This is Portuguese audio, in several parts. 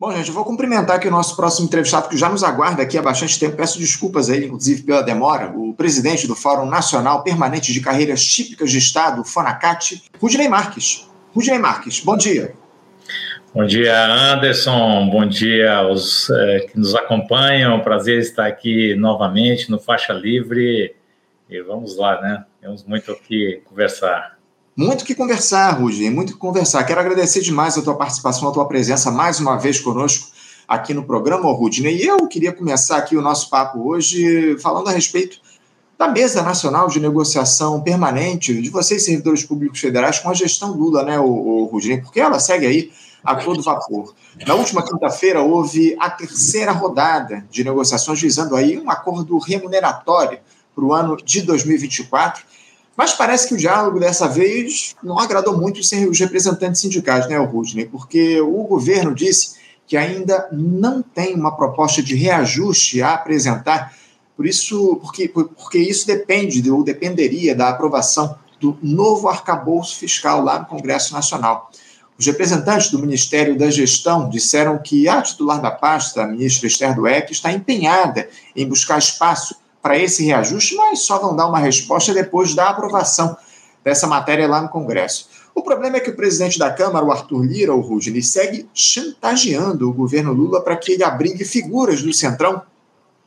Bom, gente, eu vou cumprimentar aqui o nosso próximo entrevistado, que já nos aguarda aqui há bastante tempo. Peço desculpas aí, inclusive, pela demora. O presidente do Fórum Nacional Permanente de Carreiras Típicas de Estado, FONACAT, Rudney Marques. Rudney Marques, bom dia. Bom dia, Anderson. Bom dia aos é, que nos acompanham. Prazer estar aqui novamente no Faixa Livre. E vamos lá, né? Temos muito o que conversar. Muito que conversar, Rudney, muito que conversar. Quero agradecer demais a tua participação, a tua presença mais uma vez conosco aqui no programa, Rudney. E eu queria começar aqui o nosso papo hoje falando a respeito da Mesa Nacional de Negociação Permanente de vocês, servidores públicos federais, com a gestão Lula, né, o, Rudney? Porque ela segue aí a todo vapor. Na última quinta-feira houve a terceira rodada de negociações visando aí um acordo remuneratório para o ano de 2024 mas parece que o diálogo dessa vez não agradou muito os representantes sindicais, né, Rudney? Porque o governo disse que ainda não tem uma proposta de reajuste a apresentar, por isso, porque, porque isso depende ou dependeria da aprovação do novo arcabouço fiscal lá no Congresso Nacional. Os representantes do Ministério da Gestão disseram que a titular da pasta, a ministra Esther Dueck, está empenhada em buscar espaço para esse reajuste, mas só vão dar uma resposta depois da aprovação dessa matéria lá no Congresso. O problema é que o presidente da Câmara, o Arthur Lira, o Rudney, segue chantageando o governo Lula para que ele abrigue figuras do Centrão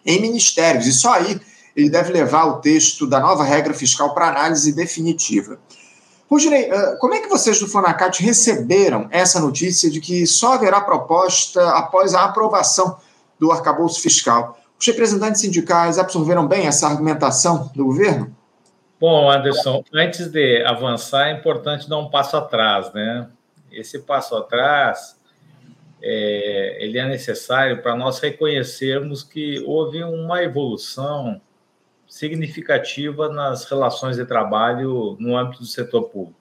em ministérios, e só aí ele deve levar o texto da nova regra fiscal para análise definitiva. Rudney, como é que vocês do Fonacat receberam essa notícia de que só haverá proposta após a aprovação do arcabouço fiscal? Os representantes sindicais absorveram bem essa argumentação do governo? Bom, Anderson, antes de avançar, é importante dar um passo atrás, né? Esse passo atrás, é, ele é necessário para nós reconhecermos que houve uma evolução significativa nas relações de trabalho no âmbito do setor público.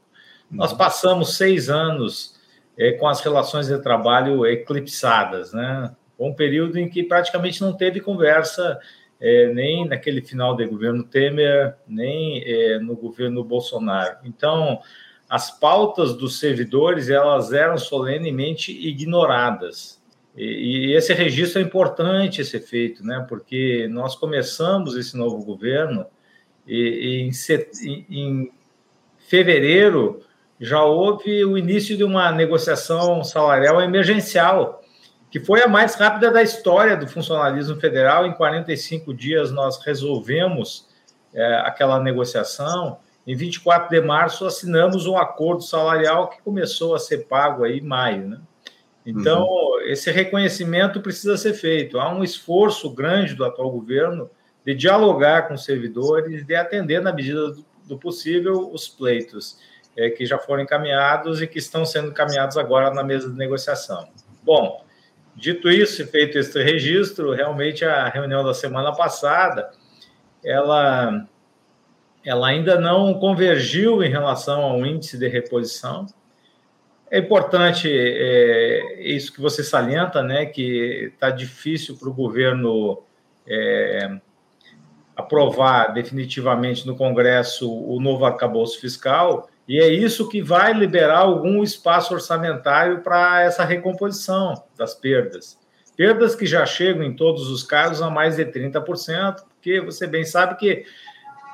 Nós passamos seis anos é, com as relações de trabalho eclipsadas, né? Um período em que praticamente não teve conversa é, nem naquele final do governo Temer, nem é, no governo Bolsonaro. Então, as pautas dos servidores elas eram solenemente ignoradas. E, e esse registro é importante ser feito, né? Porque nós começamos esse novo governo e, e em, em fevereiro já houve o início de uma negociação salarial emergencial que foi a mais rápida da história do funcionalismo federal. Em 45 dias, nós resolvemos é, aquela negociação. Em 24 de março, assinamos um acordo salarial que começou a ser pago aí em maio. Né? Então, uhum. esse reconhecimento precisa ser feito. Há um esforço grande do atual governo de dialogar com os servidores, de atender, na medida do possível, os pleitos é, que já foram encaminhados e que estão sendo encaminhados agora na mesa de negociação. Bom, Dito isso, feito esse registro, realmente a reunião da semana passada, ela, ela ainda não convergiu em relação ao índice de reposição. É importante é, isso que você salienta, né, que está difícil para o governo é, aprovar definitivamente no Congresso o novo arcabouço fiscal, e é isso que vai liberar algum espaço orçamentário para essa recomposição das perdas. Perdas que já chegam, em todos os casos, a mais de 30%, porque você bem sabe que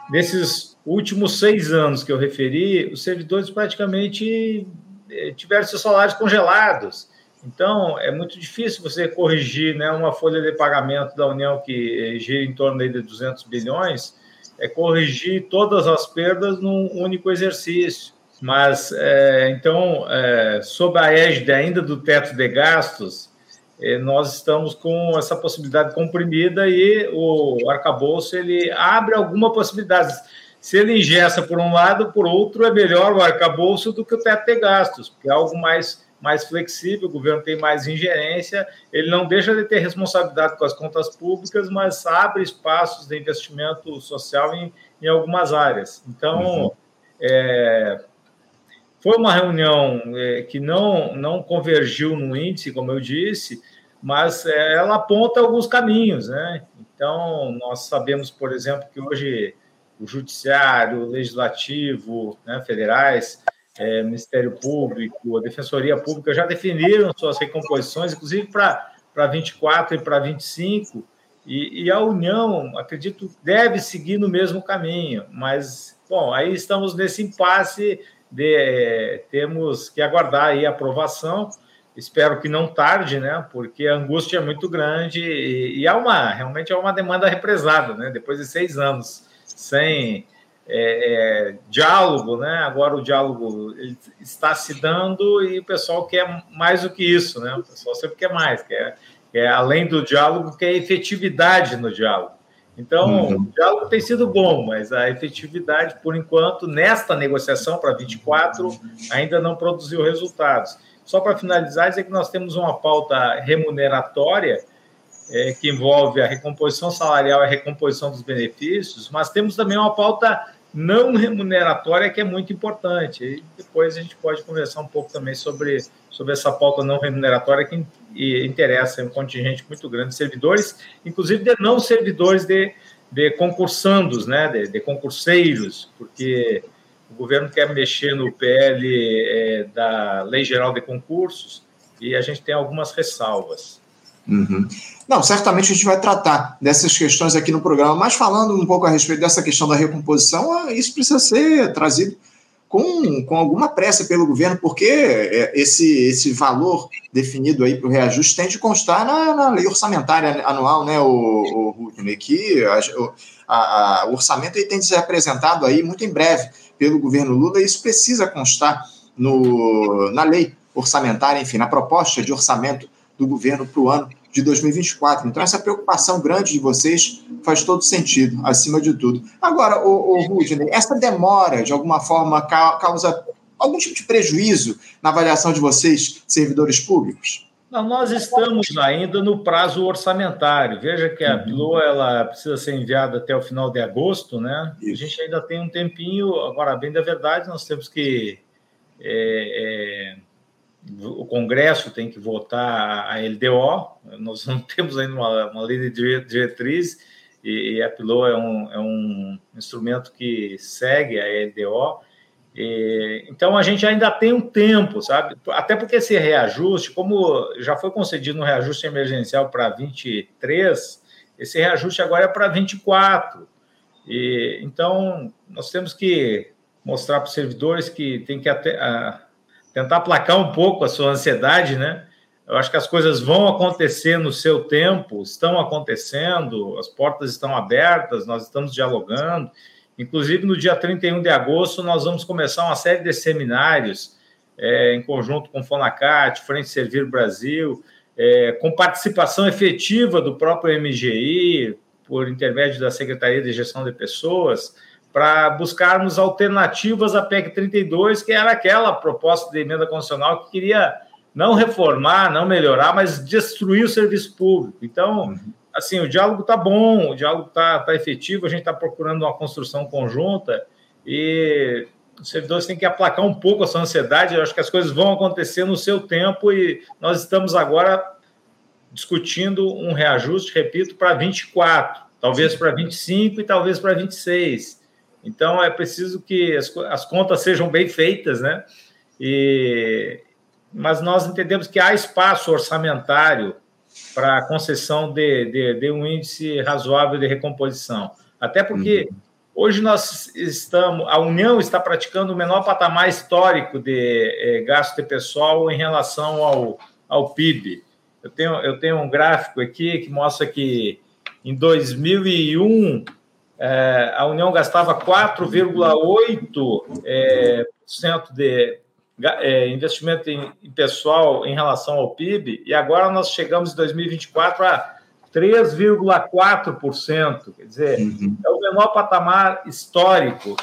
nesses últimos seis anos que eu referi, os servidores praticamente eh, tiveram seus salários congelados. Então, é muito difícil você corrigir né, uma folha de pagamento da União que gira em torno de 200 bilhões é corrigir todas as perdas num único exercício. Mas, é, então, é, sob a égide ainda do teto de gastos, é, nós estamos com essa possibilidade comprimida e o arcabouço ele abre alguma possibilidade. Se ele ingessa por um lado, por outro, é melhor o arcabouço do que o teto de gastos, porque é algo mais mais flexível, o governo tem mais ingerência, ele não deixa de ter responsabilidade com as contas públicas, mas abre espaços de investimento social em, em algumas áreas. Então, uhum. é, foi uma reunião é, que não, não convergiu no índice, como eu disse, mas é, ela aponta alguns caminhos, né? Então, nós sabemos, por exemplo, que hoje o judiciário, o legislativo, né, federais, é, Ministério Público, a Defensoria Pública já definiram suas recomposições, inclusive para 24 e para 25, e, e a União, acredito, deve seguir no mesmo caminho, mas, bom, aí estamos nesse impasse de é, temos que aguardar aí a aprovação. Espero que não tarde, né? Porque a angústia é muito grande e, e há uma realmente é uma demanda represada, né? Depois de seis anos sem é, é, diálogo, né? Agora o diálogo está se dando e o pessoal quer mais do que isso, né? O pessoal sempre quer mais, quer, quer além do diálogo, quer efetividade no diálogo. Então, uhum. o diálogo tem sido bom, mas a efetividade, por enquanto, nesta negociação para 24, ainda não produziu resultados. Só para finalizar, dizer que nós temos uma pauta remuneratória é, que envolve a recomposição salarial e a recomposição dos benefícios, mas temos também uma pauta não remuneratória que é muito importante. E depois a gente pode conversar um pouco também sobre, sobre essa pauta não remuneratória que interessa um contingente muito grande de servidores, inclusive de não servidores de, de concursandos, né, de, de concurseiros, porque o governo quer mexer no PL é, da Lei Geral de Concursos e a gente tem algumas ressalvas. Uhum. Não, certamente a gente vai tratar dessas questões aqui no programa, mas falando um pouco a respeito dessa questão da recomposição, ah, isso precisa ser trazido com, com alguma pressa pelo governo, porque é, esse, esse valor definido aí para o reajuste tem de constar na, na, lei orçamentária anual, né, o, o Rudney, que a, a, a, o orçamento tem de ser apresentado aí muito em breve pelo governo Lula, e isso precisa constar no, na lei orçamentária, enfim, na proposta de orçamento do governo para o ano de 2024. Então, essa preocupação grande de vocês faz todo sentido, acima de tudo. Agora, o, o Rudney, essa demora, de alguma forma, causa algum tipo de prejuízo na avaliação de vocês, servidores públicos? Não, nós estamos ainda no prazo orçamentário. Veja que a uhum. PLO ela precisa ser enviada até o final de agosto, né? Isso. A gente ainda tem um tempinho. Agora, bem da verdade, nós temos que é, é, o Congresso tem que votar a LDO, nós não temos ainda uma, uma lei de diretriz, e, a PILO é um, é um instrumento que segue a LDO, e, então a gente ainda tem um tempo, sabe? Até porque esse reajuste, como já foi concedido um reajuste emergencial para 23, esse reajuste agora é para 24. E, então nós temos que mostrar para os servidores que tem que até, a, tentar aplacar um pouco a sua ansiedade, né? Eu acho que as coisas vão acontecer no seu tempo, estão acontecendo, as portas estão abertas, nós estamos dialogando. Inclusive, no dia 31 de agosto, nós vamos começar uma série de seminários é, em conjunto com Fonacat, Frente Servir Brasil, é, com participação efetiva do próprio MGI, por intermédio da Secretaria de Gestão de Pessoas, para buscarmos alternativas à PEC 32, que era aquela proposta de emenda constitucional que queria não reformar, não melhorar, mas destruir o serviço público. Então, uhum. assim, o diálogo está bom, o diálogo está tá efetivo, a gente está procurando uma construção conjunta e os servidores têm que aplacar um pouco essa ansiedade. Eu acho que as coisas vão acontecer no seu tempo e nós estamos agora discutindo um reajuste, repito, para 24, talvez para 25 e talvez para 26. Então, é preciso que as, as contas sejam bem feitas, né? E, mas nós entendemos que há espaço orçamentário para a concessão de, de, de, um índice razoável de recomposição. Até porque uhum. hoje nós estamos, a União está praticando o menor patamar histórico de eh, gasto de pessoal em relação ao, ao PIB. Eu tenho, eu tenho um gráfico aqui que mostra que em 2001 é, a União gastava 4,8% é, de é, investimento em, em, pessoal em relação ao PIB, e agora nós chegamos em 2024 a 3,4%. Quer dizer, uhum. é o menor patamar histórico.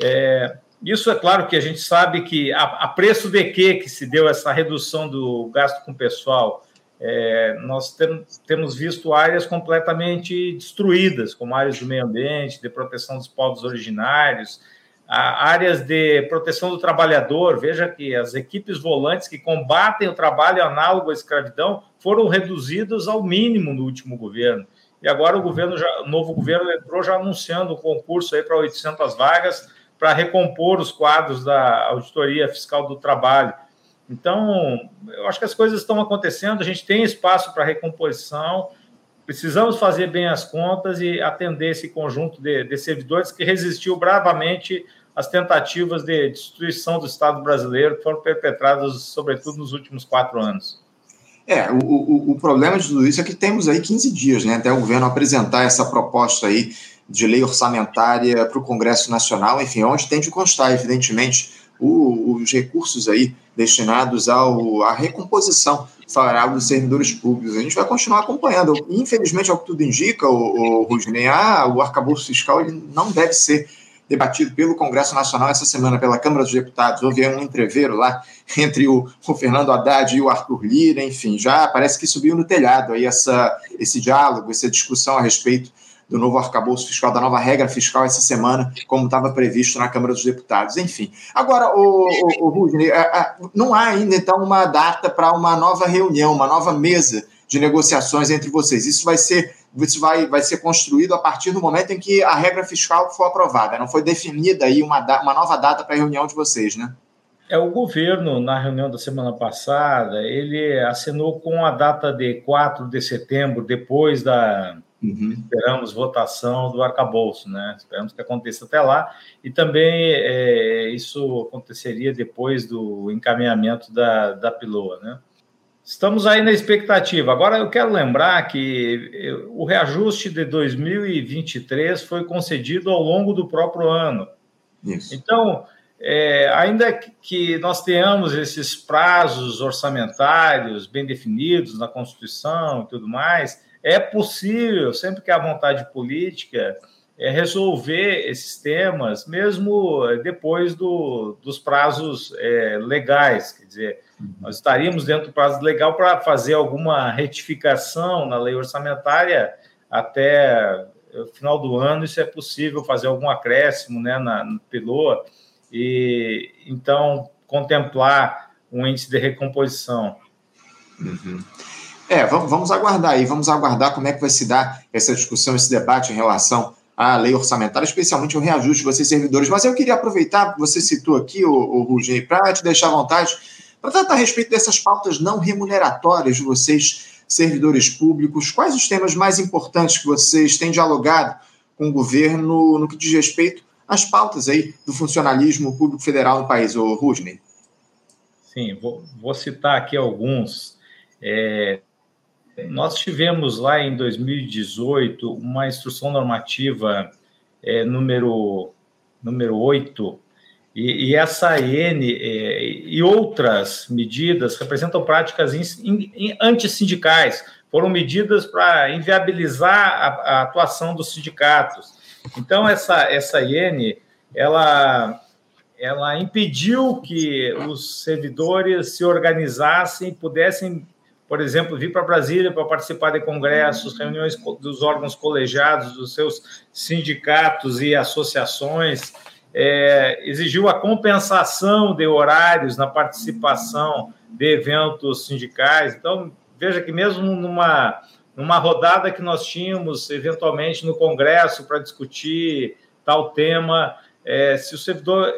É, isso é claro que a gente sabe que a, a preço de que que se deu essa redução do gasto com pessoal é, nós tem, temos visto áreas completamente destruídas, como áreas do meio ambiente, de proteção dos povos originários, áreas de proteção do trabalhador. Veja que as equipes volantes que combatem o trabalho análogo à escravidão foram reduzidas ao mínimo no último governo. E agora o governo já, o novo governo entrou já anunciando um concurso aí para 800 vagas para recompor os quadros da Auditoria Fiscal do Trabalho. Então, eu acho que as coisas estão acontecendo, a gente tem espaço para recomposição, precisamos fazer bem as contas e atender esse conjunto de, de servidores que resistiu bravamente às tentativas de destruição do Estado brasileiro que foram perpetradas, sobretudo, nos últimos quatro anos. É, o, o, o, problema de tudo isso é que temos aí 15 dias, né, até o governo apresentar essa proposta aí de lei orçamentária para o Congresso Nacional, enfim, onde tem de constar, evidentemente, o, os recursos aí destinados ao, à recomposição salarial dos servidores públicos. A gente vai continuar acompanhando. Infelizmente, ao que tudo indica, o, o Rudney, ah, o arcabouço fiscal ele não deve ser debatido pelo Congresso Nacional essa semana pela Câmara dos Deputados. Houve um entreveiro lá entre o, o, Fernando Haddad e o Arthur Lira, enfim, já parece que subiu no telhado aí essa, esse diálogo, essa discussão a respeito do novo arcabouço fiscal, da nova regra fiscal essa semana, como estava previsto na Câmara dos Deputados. Enfim. Agora, o, o, o Rudney, é, é, não há ainda, então, uma data para uma nova reunião, uma nova mesa de negociações entre vocês. Isso vai ser isso vai, vai ser construído a partir do momento em que a regra fiscal for aprovada. Não foi definida aí uma, uma nova data para a reunião de vocês, né? É, o governo, na reunião da semana passada, ele assinou com a data de 4 de setembro, depois da, Uhum. Esperamos votação do arcabouço, né? Esperamos que aconteça até lá. E também é, isso aconteceria depois do encaminhamento da, da piloa, né? Estamos aí na expectativa. Agora, eu quero lembrar que eh, o reajuste de 2023 foi concedido ao longo do próprio ano. Isso. Então, é, ainda que nós tenhamos esses prazos orçamentários bem definidos na Constituição e tudo mais, é possível, sempre que há vontade política, é resolver esses temas, mesmo depois do, dos prazos é, legais. Quer dizer, nós estaríamos dentro do prazo legal para fazer alguma retificação na lei orçamentária até o final do ano, isso é possível fazer algum acréscimo né, na, na PILOA e então contemplar um índice de recomposição. Uhum. É, vamos, vamos aguardar aí, vamos aguardar como é que vai se dar essa discussão, esse debate em relação à lei orçamentária, especialmente o reajuste de vocês servidores. Mas eu queria aproveitar, você citou aqui, o, o Rugê, para te deixar à vontade, para tratar a respeito dessas pautas não remuneratórias de vocês, servidores públicos. Quais os temas mais importantes que vocês têm dialogado com o governo no que diz respeito às pautas aí do funcionalismo público federal no país, o Rudney? Sim, vou, vou citar aqui alguns. É, nós tivemos lá em 2018 uma instrução normativa é, número, número 8, e, e essa IN é, e outras medidas representam práticas in, in, antissindicais, foram medidas para inviabilizar a, a, atuação dos sindicatos. Então, essa, essa IN, ela, ela impediu que os servidores se organizassem e pudessem por exemplo, vir para Brasília para participar de congressos, reuniões dos órgãos colegiados, dos seus sindicatos e associações, é, exigiu a compensação de horários na participação de eventos sindicais. Então, veja que mesmo numa, numa rodada que nós tínhamos, eventualmente, no Congresso para discutir tal tema, é, se o servidor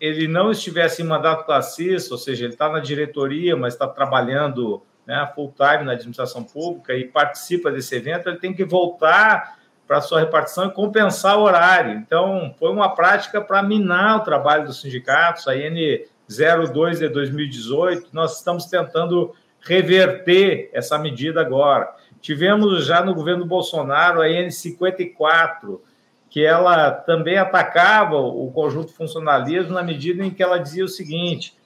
ele não estivesse em mandato classista, ou seja, ele está na diretoria, mas está trabalhando né, full time na administração pública e participa desse evento, ele tem que voltar para sua repartição e compensar o horário. Então, foi uma prática para minar o trabalho dos sindicatos, a N02 de 2018, nós estamos tentando reverter essa medida agora. Tivemos já no governo Bolsonaro a N54, que ela também atacava o conjunto funcionalismo na medida em que ela dizia o seguinte: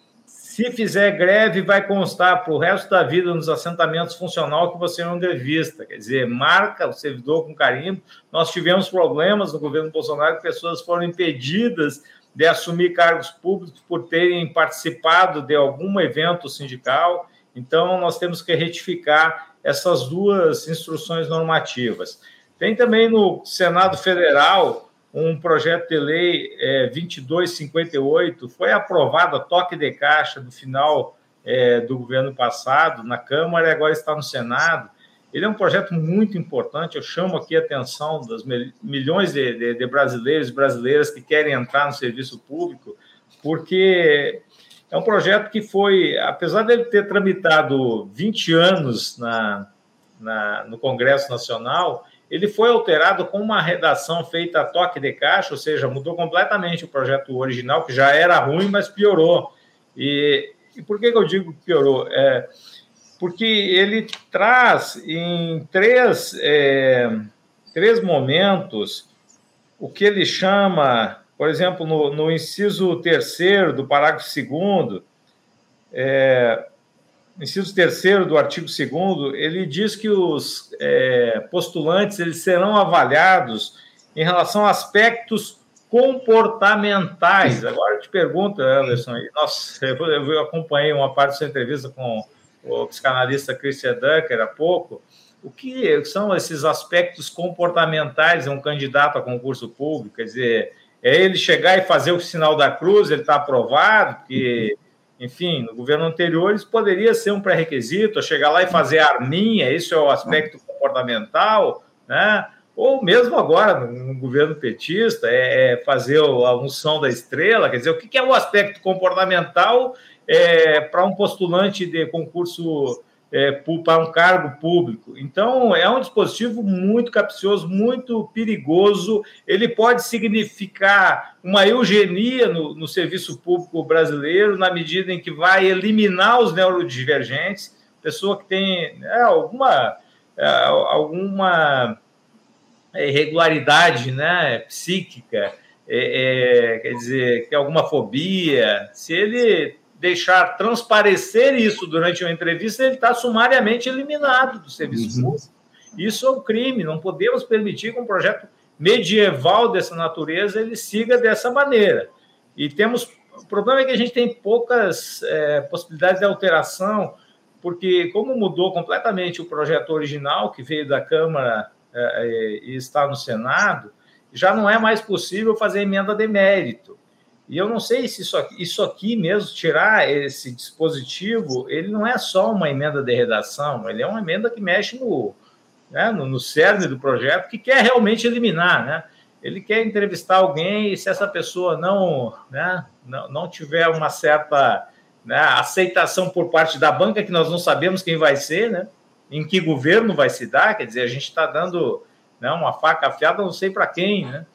se fizer greve, vai constar para o resto da vida nos assentamentos funcional que você não grevista. Quer dizer, marca o servidor com carimbo. Nós tivemos problemas no governo Bolsonaro pessoas foram impedidas de assumir cargos públicos por terem participado de algum evento sindical. Então, nós temos que retificar essas duas instruções normativas. Tem também no Senado Federal um projeto de lei é, 2258, foi aprovado a toque de caixa do final é, do governo passado na Câmara e agora está no Senado. Ele é um projeto muito importante. Eu chamo aqui a atenção das milhões de, de, de brasileiros e brasileiras que querem entrar no serviço público, porque é um projeto que foi, apesar dele ter tramitado 20 anos na, na, no Congresso Nacional, ele foi alterado com uma redação feita a toque de caixa, ou seja, mudou completamente o projeto original, que já era ruim, mas piorou. E, e por que, que eu digo que piorou? É, porque ele traz em três, é, três momentos o que ele chama por exemplo, no, no inciso terceiro do parágrafo segundo, é, inciso terceiro do artigo 2 ele diz que os é, postulantes eles serão avaliados em relação a aspectos comportamentais. Agora eu te pergunto, Anderson, nossa, eu acompanhei uma parte da sua entrevista com o psicanalista Christian Dunker há pouco. O que são esses aspectos comportamentais de um candidato a concurso público? Quer dizer, é ele chegar e fazer o sinal da cruz, ele está aprovado, porque, enfim, no governo anterior isso poderia ser um pré-requisito, chegar lá e fazer arminha, isso é o aspecto comportamental, né? Ou mesmo agora, no governo petista, é, é fazer a unção da estrela, quer dizer, o que é o aspecto comportamental é, para um postulante de concurso é, para um cargo público. Então, é um dispositivo muito capcioso, muito perigoso. Ele pode significar uma eugenia no, no serviço público brasileiro, na medida em que vai eliminar os neurodivergentes, pessoa que tem é, alguma, é, alguma irregularidade né, psíquica, é, é, quer dizer, tem alguma fobia, se ele deixar transparecer isso durante uma entrevista, ele está sumariamente eliminado do serviço uhum. público. Isso é um crime, não podemos permitir que um projeto medieval dessa natureza ele siga dessa maneira. E temos. O problema é que a gente tem poucas é, possibilidades de alteração, porque, como mudou completamente o projeto original que veio da Câmara é, é e está no Senado, já não é mais possível fazer emenda de mérito. E eu não sei se isso aqui, isso aqui mesmo, tirar esse dispositivo, ele não é só uma emenda de redação, ele é uma emenda que mexe no, né, no, no cerne do projeto, que quer realmente eliminar, né? Ele quer entrevistar alguém e se essa pessoa não, né, não, não tiver uma certa né, aceitação por parte da banca, que nós não sabemos quem vai ser, né? Em que governo vai se dar, quer dizer, a gente está dando né, uma faca afiada, não sei para quem, né?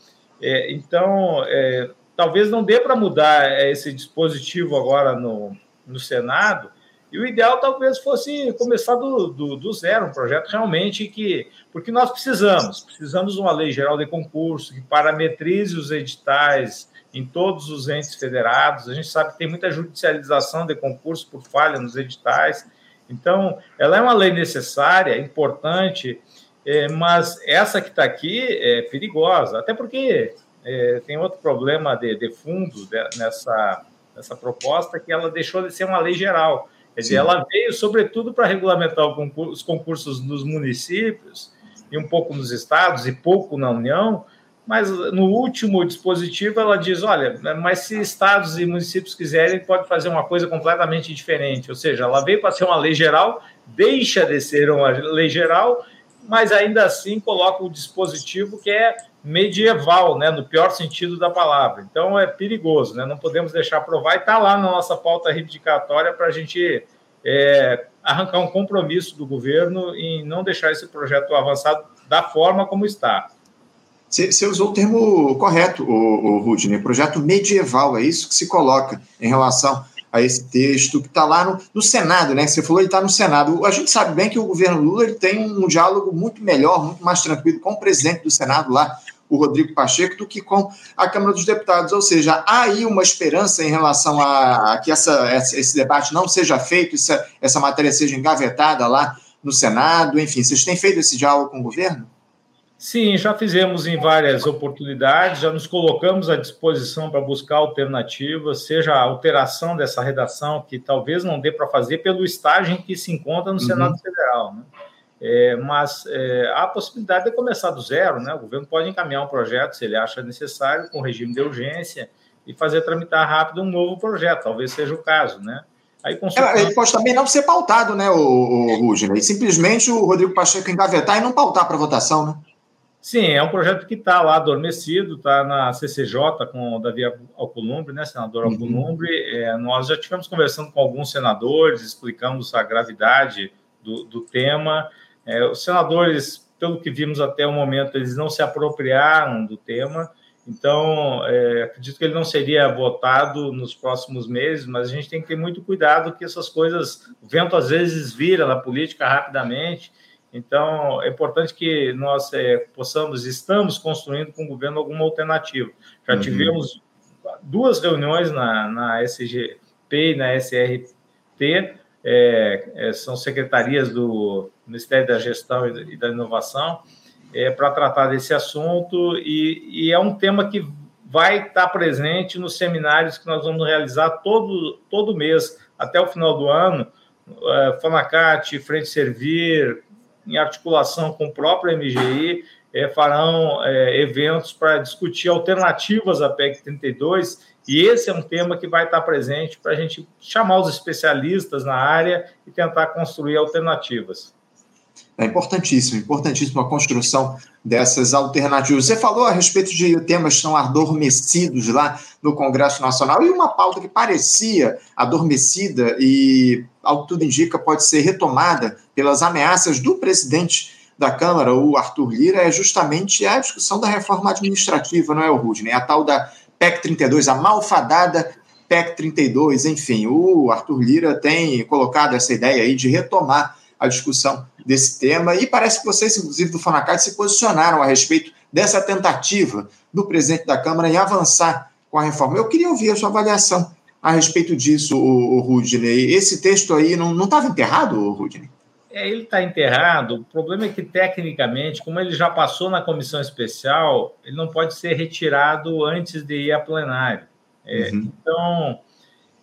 É, então, é, talvez não dê para mudar é, esse dispositivo agora no, no Senado, e o ideal talvez fosse começar do, do, do, zero, um projeto realmente que. Porque nós precisamos, precisamos de uma lei geral de concurso que parametrize os editais em todos os entes federados. A gente sabe que tem muita judicialização de concurso por falha nos editais. Então, ela é uma lei necessária, importante, é, mas essa que está aqui é perigosa, até porque é, tem outro problema de, de fundo de, nessa, nessa proposta, que ela deixou de ser uma lei geral. Quer dizer, ela veio, sobretudo, para regulamentar concurso, os concursos nos municípios, e um pouco nos estados, e pouco na União, mas no último dispositivo ela diz: olha, mas se estados e municípios quiserem, pode fazer uma coisa completamente diferente. Ou seja, ela veio para ser uma lei geral, deixa de ser uma lei geral, mas ainda assim coloca o dispositivo que é medieval, né, no pior sentido da palavra. Então é perigoso, né? Não podemos deixar aprovar e está lá na nossa pauta reivindicatória para a gente é, arrancar um compromisso do governo em não deixar esse projeto avançado da forma como está. Você usou o termo correto, o, o Rudney, projeto medieval, é isso que se coloca em relação a esse texto que está lá no, no, Senado, né? Você falou ele está no Senado. A gente sabe bem que o governo Lula ele tem um diálogo muito melhor, muito mais tranquilo com o presidente do Senado lá, o Rodrigo Pacheco do que com a Câmara dos Deputados. Ou seja, há aí uma esperança em relação a, a que essa, esse debate não seja feito, essa, essa matéria seja engavetada lá no Senado. Enfim, vocês têm feito esse diálogo com o governo? Sim, já fizemos em várias oportunidades, já nos colocamos à disposição para buscar alternativas, seja a alteração dessa redação, que talvez não dê para fazer pelo estágio em que se encontra no uhum. Senado Federal. Né? É, mas é, há a possibilidade de começar do zero, né? O governo pode encaminhar um projeto, se ele acha necessário, com regime de urgência, e fazer tramitar rápido um novo projeto, talvez seja o caso, né? Aí, consultando... Ele pode também não ser pautado, né, o, o Rudney? Simplesmente o Rodrigo Pacheco engavetar e não pautar para votação, né? Sim, é um projeto que está lá adormecido, está na CCJ com o Davi Alcolumbre, né, senador uhum. Alcolumbre. É, nós já tivemos conversando com alguns senadores, explicamos a gravidade do, do tema. É, os senadores, pelo que vimos até o momento, eles não se apropriaram do tema, então é, acredito que ele não seria votado nos próximos meses, mas a gente tem que ter muito cuidado que essas coisas, o vento às vezes vira na política rapidamente, então, é importante que nós é, possamos, estamos construindo com o governo alguma alternativa. Já uhum. tivemos duas reuniões na, na SGP e na SRT, é, é, são secretarias do Ministério da Gestão e da Inovação, é, para tratar desse assunto, e, e, é um tema que vai estar presente nos seminários que nós vamos realizar todo, todo mês, até o final do ano, é, Fonacate, Frente Servir, em articulação com o próprio MGI, é, farão é, eventos para discutir alternativas à PEC 32, e esse é um tema que vai estar presente para a gente chamar os especialistas na área e tentar construir alternativas. É importantíssimo, importantíssimo a construção dessas alternativas. Você falou a respeito de temas que estão adormecidos lá no Congresso Nacional e uma pauta que parecia adormecida e, ao que tudo indica, pode ser retomada pelas ameaças do presidente da Câmara, o Arthur Lira, é justamente a discussão da reforma administrativa, não é, o Rudney? A tal da PEC 32, a malfadada PEC 32, enfim, o Arthur Lira tem colocado essa ideia aí de retomar a discussão desse tema. E parece que vocês, inclusive do Fonacate, se posicionaram a respeito dessa tentativa do presidente da Câmara em avançar com a reforma. Eu queria ouvir a sua avaliação a respeito disso, o, o Rudney. Esse texto aí não estava enterrado, Rudney? É, ele está enterrado. O problema é que, tecnicamente, como ele já passou na comissão especial, ele não pode ser retirado antes de ir a plenário. É, uhum. Então,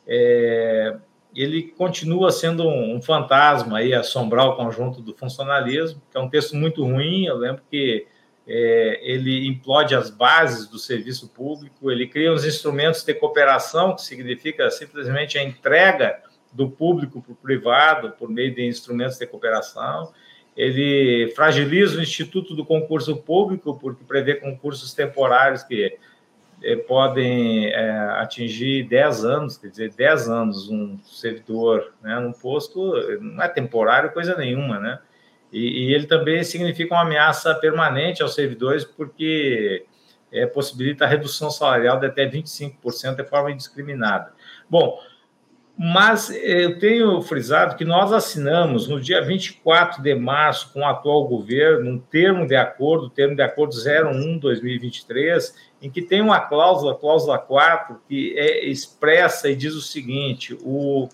é, ele continua sendo um, fantasma aí, assombrar o conjunto do funcionalismo, que é um texto muito ruim. Eu lembro que é, ele implode as bases do serviço público, ele cria os instrumentos de cooperação, que significa simplesmente a entrega do público para o privado por meio de instrumentos de cooperação. Ele fragiliza o Instituto do Concurso Público, porque prevê concursos temporários que eh, podem é, atingir 10 anos, quer dizer, 10 anos um servidor né, num posto não é temporário coisa nenhuma, né? E, e ele também significa uma ameaça permanente aos servidores, porque é, possibilita a redução salarial de até 25% de forma indiscriminada. Bom, mas eu tenho frisado que nós assinamos no dia 24 de março com o atual governo um termo de acordo, termo de acordo 01-2023, em que tem uma cláusula, cláusula 4, que é expressa e diz o seguinte: o,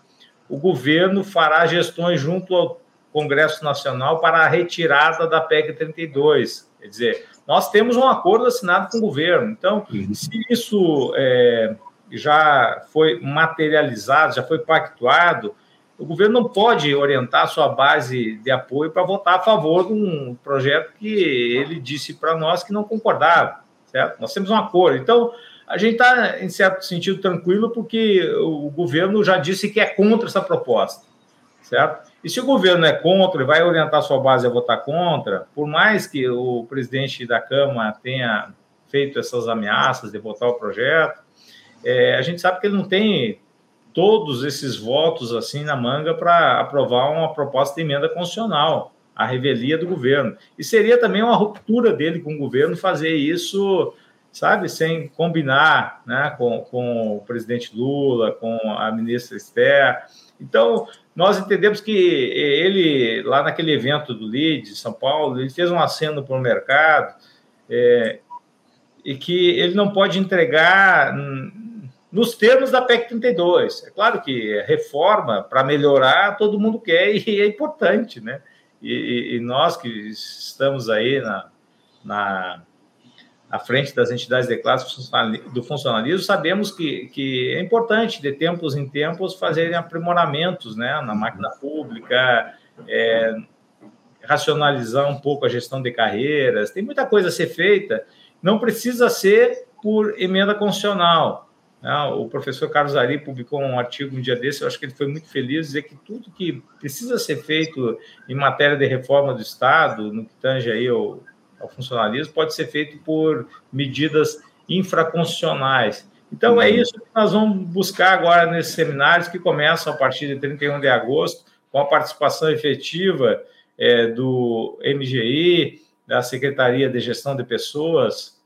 o governo fará gestões junto ao Congresso Nacional para a retirada da PEC 32. Quer dizer, nós temos um acordo assinado com o governo. Então, uhum. se isso é, já foi materializado, já foi pactuado, o governo não pode orientar sua base de apoio para votar a favor de um projeto que ele disse para nós que não concordava, certo? Nós temos um acordo. Então, a gente está, em certo sentido, tranquilo, porque o governo já disse que é contra essa proposta, certo? E se o governo é contra e vai orientar sua base a votar contra, por mais que o presidente da Câmara tenha feito essas ameaças de votar o projeto, é, a gente sabe que ele não tem todos esses votos assim na manga para aprovar uma proposta de emenda constitucional, a revelia do governo. E seria também uma ruptura dele com o governo fazer isso, sabe, sem combinar né, com, com o presidente Lula, com a ministra Esther. Então, nós entendemos que ele, lá naquele evento do LID, de São Paulo, ele fez um aceno para o mercado é, e que ele não pode entregar nos termos da PEC 32. É claro que reforma para melhorar todo mundo quer e é importante, né? E, e nós que estamos aí na, na, à frente das entidades de classe do funcionalismo, sabemos que, que é importante, de tempos em tempos, fazerem aprimoramentos né, na máquina pública, é, racionalizar um pouco a gestão de carreiras. Tem muita coisa a ser feita, não precisa ser por emenda constitucional o professor Carlos Ari publicou um artigo um dia desse, eu acho que ele foi muito feliz, dizer que tudo que precisa ser feito em matéria de reforma do Estado, no que tange aí ao, ao funcionalismo, pode ser feito por medidas infraconstitucionais. Então, é isso que nós vamos buscar agora nesses seminários que começam a partir de 31 de agosto, com a participação efetiva é, do MGI, da Secretaria de Gestão de Pessoas.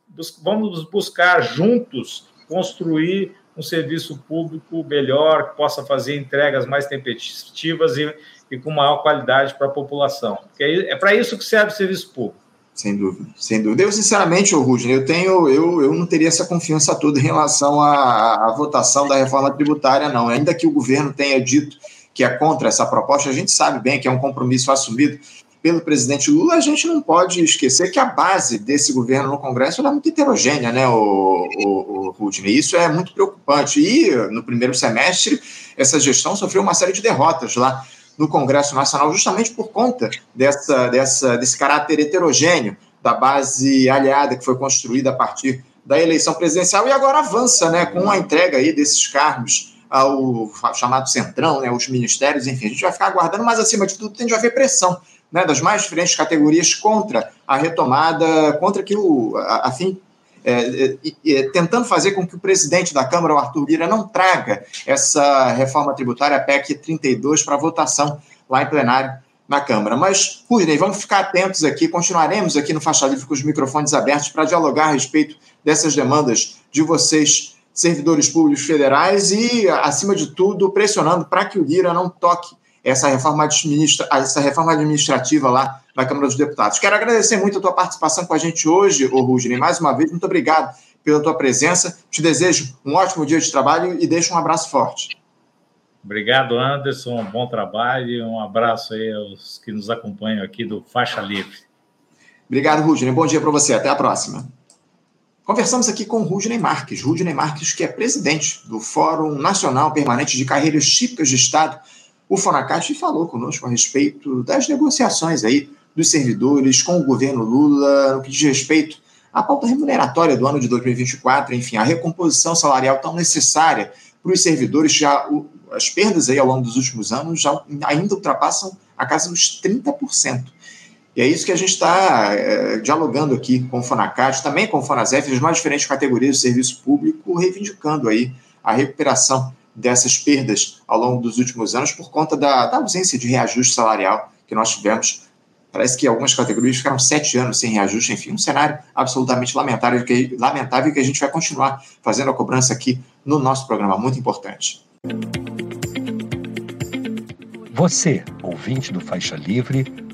Vamos buscar juntos construir um serviço público melhor, que possa fazer entregas mais tempestivas e, e com maior qualidade para a população. Porque é, é para isso que serve o serviço público. Sem dúvida, sem dúvida. Eu, sinceramente, Rudney, eu tenho, eu, eu não teria essa confiança toda em relação à, à votação da reforma tributária, não. Ainda que o governo tenha dito que é contra essa proposta, a gente sabe bem que é um compromisso assumido pelo presidente Lula, a gente não pode esquecer que a base desse governo no Congresso é muito heterogênea, né, o, o, o Rudney? Isso é muito preocupante. E no primeiro semestre, essa gestão sofreu uma série de derrotas lá no Congresso Nacional, justamente por conta dessa, dessa, desse caráter heterogêneo da base aliada que foi construída a partir da eleição presidencial e agora avança né, com a entrega aí desses cargos ao chamado Centrão, né, os ministérios, enfim, a gente vai ficar aguardando, mas acima de tudo, a gente vai ver pressão né, das mais diferentes categorias contra a retomada, contra que o, a, a fim é, é, é, tentando fazer com que o presidente da Câmara, o Arthur Lira, não traga essa reforma tributária, PEC 32, para votação lá em plenário na Câmara. Mas, Rudney, vamos ficar atentos aqui, continuaremos aqui no Faixa Livre com os microfones abertos para dialogar a respeito dessas demandas de vocês, servidores públicos federais, e, acima de tudo, pressionando para que o Lira não toque essa reforma, administra essa reforma administrativa lá na Câmara dos Deputados. Quero agradecer muito a tua participação com a gente hoje, ô. Mais uma vez, muito obrigado pela tua presença. Te desejo um ótimo dia de trabalho e deixo um abraço forte. Obrigado, Anderson. Um bom trabalho e um abraço aí aos que nos acompanham aqui do Faixa Livre. Obrigado, Rudney. Bom dia para você. Até a próxima. Conversamos aqui com Rudney Marques. Rudney Marques, que é presidente do Fórum Nacional Permanente de Carreiras Típicas de Estado o Fonacast falou conosco a respeito das negociações aí dos servidores com o governo Lula no que diz respeito à pauta remuneratória do ano de 2024, enfim, a recomposição salarial tão necessária para os servidores, já as perdas aí ao longo dos últimos anos já ainda ultrapassam a casa dos 30%. E é isso que a gente está é, dialogando aqui com o Fonacat, também com o Fonasef, as mais diferentes categorias do serviço público, reivindicando aí a recuperação dessas perdas ao longo dos últimos anos por conta da, da ausência de reajuste salarial que nós tivemos. Parece que algumas categorias ficaram sete anos sem reajuste, enfim, um cenário absolutamente lamentável que, lamentável que a gente vai continuar fazendo a cobrança aqui no nosso programa, muito importante. Você, ouvinte do Faixa Livre,